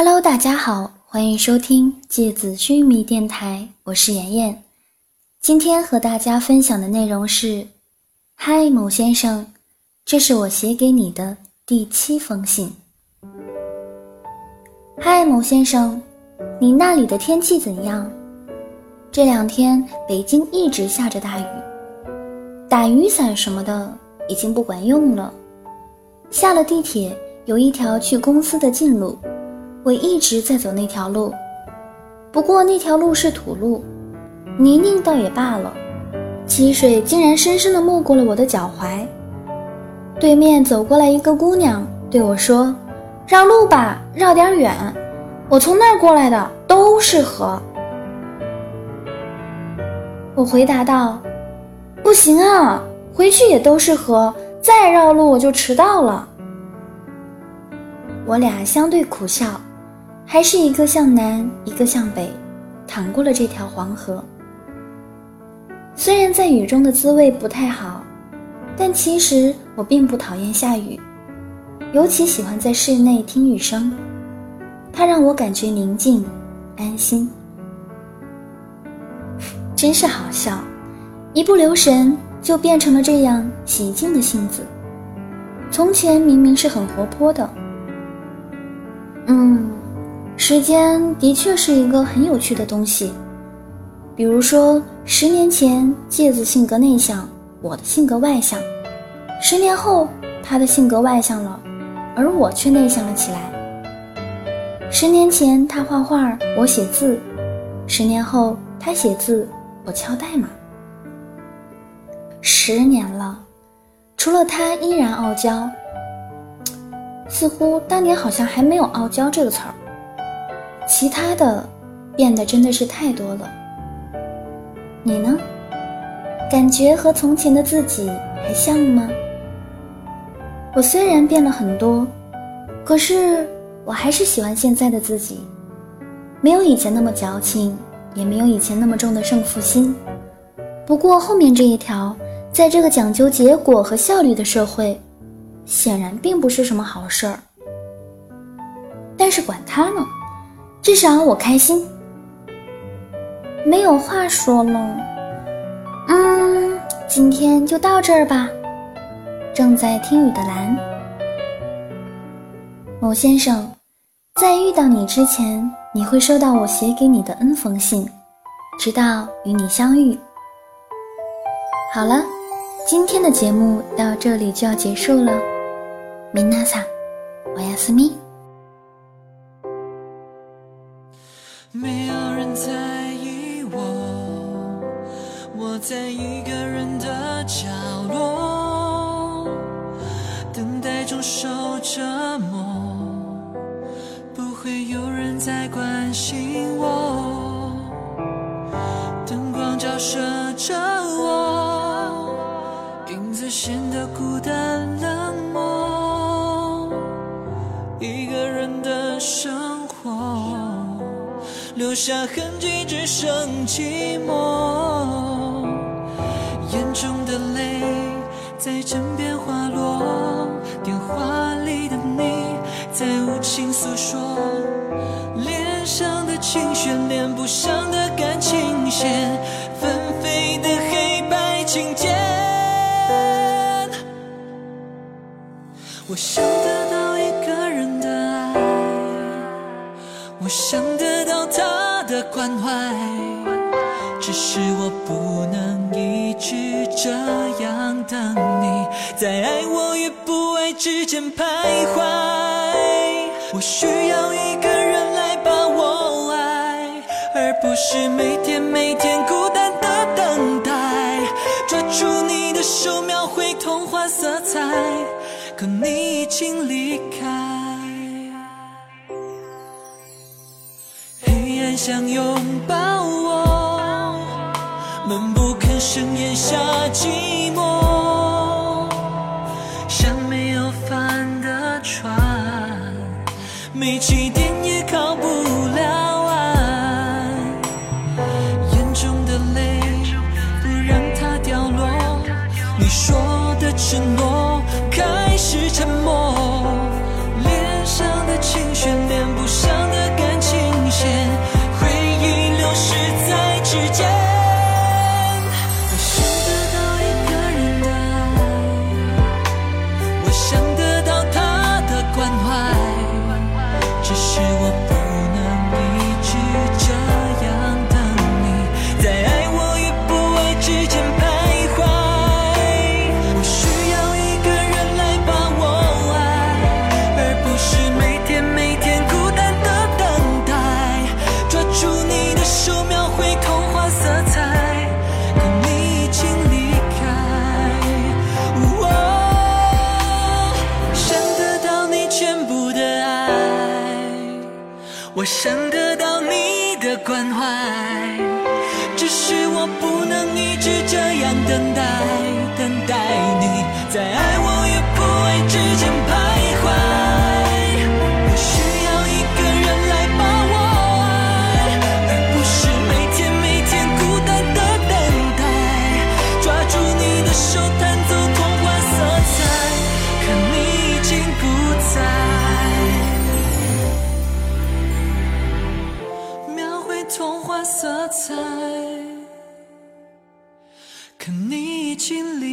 Hello，大家好，欢迎收听芥子须弥电台，我是妍妍。今天和大家分享的内容是：嗨，某先生，这是我写给你的第七封信。嗨，某先生，你那里的天气怎样？这两天北京一直下着大雨，打雨伞什么的已经不管用了。下了地铁，有一条去公司的近路。我一直在走那条路，不过那条路是土路，泥泞倒也罢了，积水竟然深深地没过了我的脚踝。对面走过来一个姑娘，对我说：“绕路吧，绕点远，我从那儿过来的，都是河。”我回答道：“不行啊，回去也都是河，再绕路我就迟到了。”我俩相对苦笑。还是一个向南，一个向北，淌过了这条黄河。虽然在雨中的滋味不太好，但其实我并不讨厌下雨，尤其喜欢在室内听雨声，它让我感觉宁静、安心。真是好笑，一不留神就变成了这样喜静的性子。从前明明是很活泼的，嗯。时间的确是一个很有趣的东西，比如说，十年前芥子性格内向，我的性格外向；十年后他的性格外向了，而我却内向了起来。十年前他画画，我写字；十年后他写字，我敲代码。十年了，除了他依然傲娇，似乎当年好像还没有“傲娇”这个词儿。其他的变得真的是太多了。你呢？感觉和从前的自己还像吗？我虽然变了很多，可是我还是喜欢现在的自己，没有以前那么矫情，也没有以前那么重的胜负心。不过后面这一条，在这个讲究结果和效率的社会，显然并不是什么好事儿。但是管他呢。至少我开心，没有话说了。嗯，今天就到这儿吧。正在听雨的蓝，某先生，在遇到你之前，你会收到我写给你的 N 封信，直到与你相遇。好了，今天的节目到这里就要结束了。米娜萨，我要思密。没有人在意我，我在一个人的角落，等待中受折磨，不会有人再关心我，灯光照射着留下痕迹，只剩寂寞。眼中的泪在枕边滑落，电话里的你在无情诉说，脸上的情绪，连不上的感情线，纷飞的黑白琴键。我想得到一个人的爱，我想得。他的关怀，只是我不能一直这样等你，在爱我与不爱之间徘徊。我需要一个人来把我爱，而不是每天每天孤单的等待。抓住你的手，描绘童话色彩，可你已经离开。想拥抱我，闷不吭声咽下寂寞，像没有帆的船，没起点也靠不了岸。眼中的泪不让它掉落，你说的承诺开始沉默，想得到你的关怀，只是我不能一直这样等待，等待你在爱在，可你已经离。